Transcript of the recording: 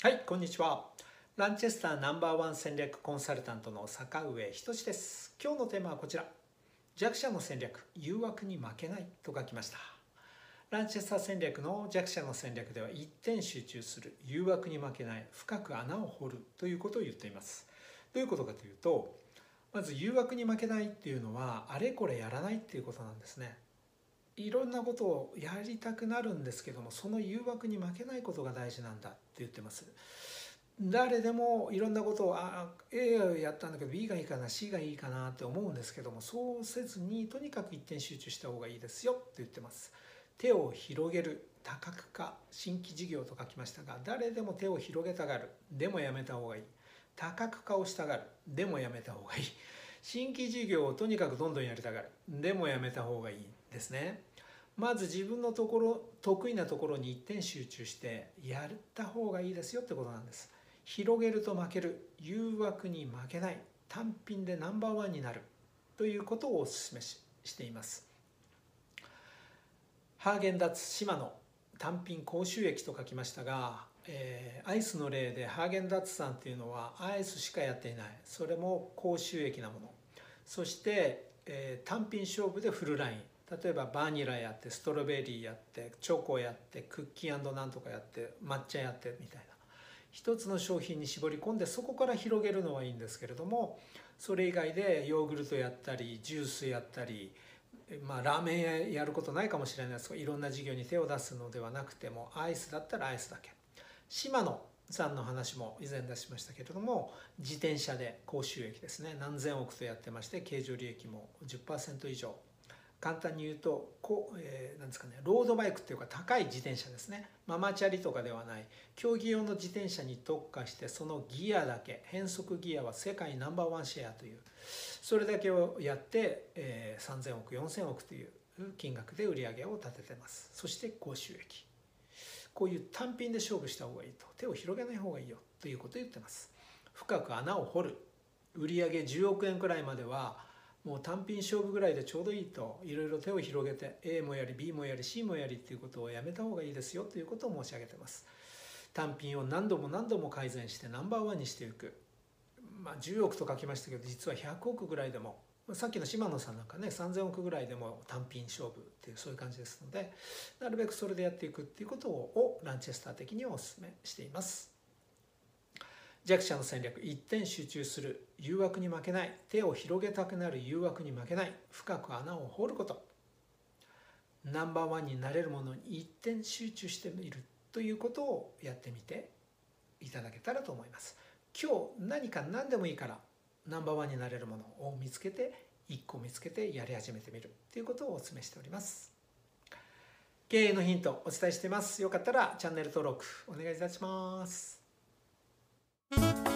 はいこんにちは。ランチェスターナンバーワン戦略コンサルタントの坂上仁です。今日のテーマはこちら。弱者の戦略誘惑に負けない。と書きました。ランチェスター戦略の弱者の戦略では一点集中する。誘惑に負けない。深く穴を掘る。ということを言っています。どういうことかというとまず誘惑に負けないっていうのはあれこれやらないっていうことなんですね。いろんなことをやりたくなるんですけどもその誘惑に負けないことが大事なんだって言ってます。誰でもいろんなことをあ A やったんだけど B がいいかな C がいいかなって思うんですけどもそうせずにとにかく一点集中した方がいいですよって言ってます。手を広げる多角化新規事業と書きましたが誰でも手を広げたがるでもやめた方がいい。多角化をしたがるでもやめた方がいい。新規事業をとにかくどんどんやりたがる。でもやめた方がいいですね。まず自分のところ得意なところに一点集中してやった方がいいですよってことなんです。広げると負ける。誘惑に負けない。単品でナンバーワンになる。ということをお勧めししています。ハーゲンダッツ島の単品高収益と書きましたが、えー、アイスの例でハーゲンダッツさんっていうのはアイスしかやっていない。それも高収益なもの。そして、えー、単品勝負でフルライン。例えばバニラやってストロベリーやってチョコやってクッキーなんとかやって抹茶やってみたいな。一つの商品に絞り込んでそこから広げるのはいいんですけれどもそれ以外でヨーグルトやったりジュースやったりまあラーメンやることないかもしれないですがいろんな事業に手を出すのではなくてもアイスだったらアイスだけ。島野さんの話も以前出しましたけれども自転車で高収益ですね。何千億とやってまして経常利益も10%以上。簡単に言うとこう、えー、なんですかねロードバイクっていうか高い自転車ですね。ママチャリとかではない。競技用の自転車に特化してそのギアだけ変速ギアは世界ナンバーワンシェアという。それだけをやって、えー、3000億4000億という金額で売り上げを立ててます。そして高収益。こういう単品で勝負した方がいいと。手を広げない方がいいよということを言ってます。深く穴を掘る。売上10億円くらいまではもう単品勝負ぐらいでちょうどいいと。いろいろ手を広げて A もやり B もやり C もやりっていうことをやめた方がいいですよということを申し上げてます。単品を何度も何度も改善してナンバーワンにしていく。まあ10億と書きましたけど実は100億ぐらいでもさっきの島野さんなんかね3000億ぐらいでも単品勝負っていうそういう感じですのでなるべくそれでやっていくっていうことをランチェスター的にお勧めしています。弱者の戦略一点集中する誘惑に負けない手を広げたくなる誘惑に負けない深く穴を掘ること。ナンバーワンになれるものに一点集中してみるということをやってみていただけたらと思います。今日何か何でもいいからナンバーワンになれるものを見つけて1個見つけてやり始めてみるということをお勧めしております。経営のヒントお伝えしています。よかったらチャンネル登録お願いいたします。thank you